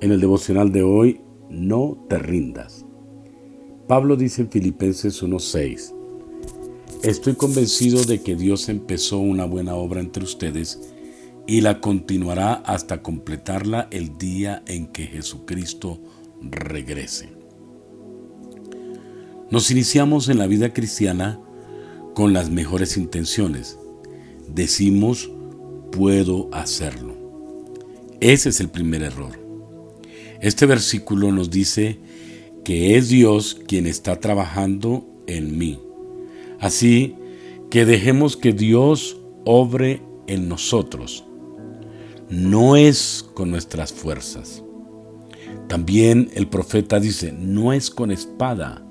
En el devocional de hoy, no te rindas. Pablo dice en Filipenses 1:6, Estoy convencido de que Dios empezó una buena obra entre ustedes y la continuará hasta completarla el día en que Jesucristo regrese. Nos iniciamos en la vida cristiana con las mejores intenciones. Decimos, puedo hacerlo. Ese es el primer error. Este versículo nos dice que es Dios quien está trabajando en mí. Así que dejemos que Dios obre en nosotros. No es con nuestras fuerzas. También el profeta dice, no es con espada,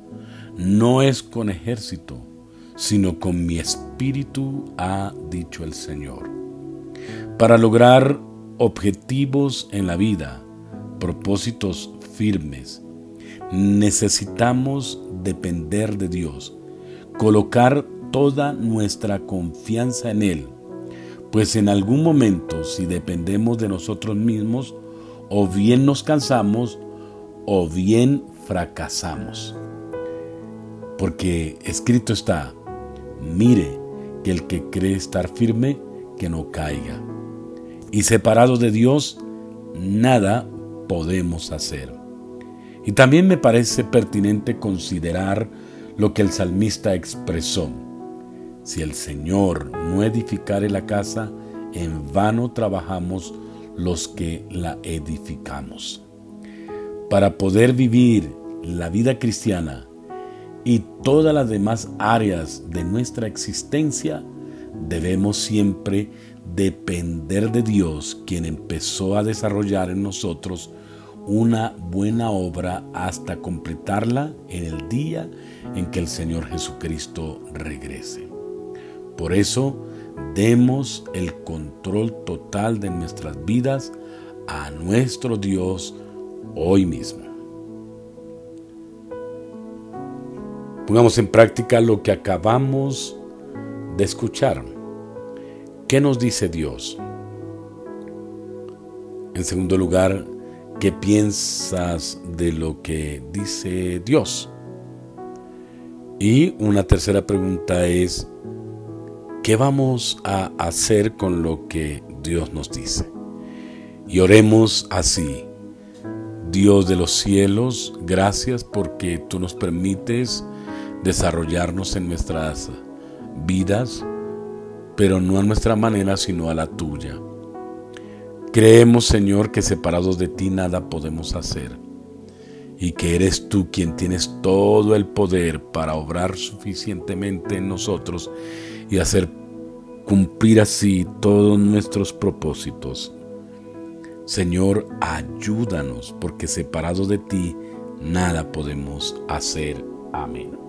no es con ejército, sino con mi espíritu, ha dicho el Señor. Para lograr objetivos en la vida, propósitos firmes. Necesitamos depender de Dios, colocar toda nuestra confianza en Él, pues en algún momento si dependemos de nosotros mismos, o bien nos cansamos o bien fracasamos. Porque escrito está, mire que el que cree estar firme, que no caiga. Y separado de Dios, nada podemos hacer. Y también me parece pertinente considerar lo que el salmista expresó. Si el Señor no edificare la casa, en vano trabajamos los que la edificamos. Para poder vivir la vida cristiana y todas las demás áreas de nuestra existencia, debemos siempre depender de Dios, quien empezó a desarrollar en nosotros una buena obra hasta completarla en el día en que el Señor Jesucristo regrese. Por eso, demos el control total de nuestras vidas a nuestro Dios hoy mismo. Pongamos en práctica lo que acabamos de escuchar. ¿Qué nos dice Dios? En segundo lugar, ¿qué piensas de lo que dice Dios? Y una tercera pregunta es, ¿qué vamos a hacer con lo que Dios nos dice? Y oremos así. Dios de los cielos, gracias porque tú nos permites desarrollarnos en nuestras vidas pero no a nuestra manera, sino a la tuya. Creemos, Señor, que separados de ti nada podemos hacer y que eres tú quien tienes todo el poder para obrar suficientemente en nosotros y hacer cumplir así todos nuestros propósitos. Señor, ayúdanos, porque separados de ti nada podemos hacer. Amén.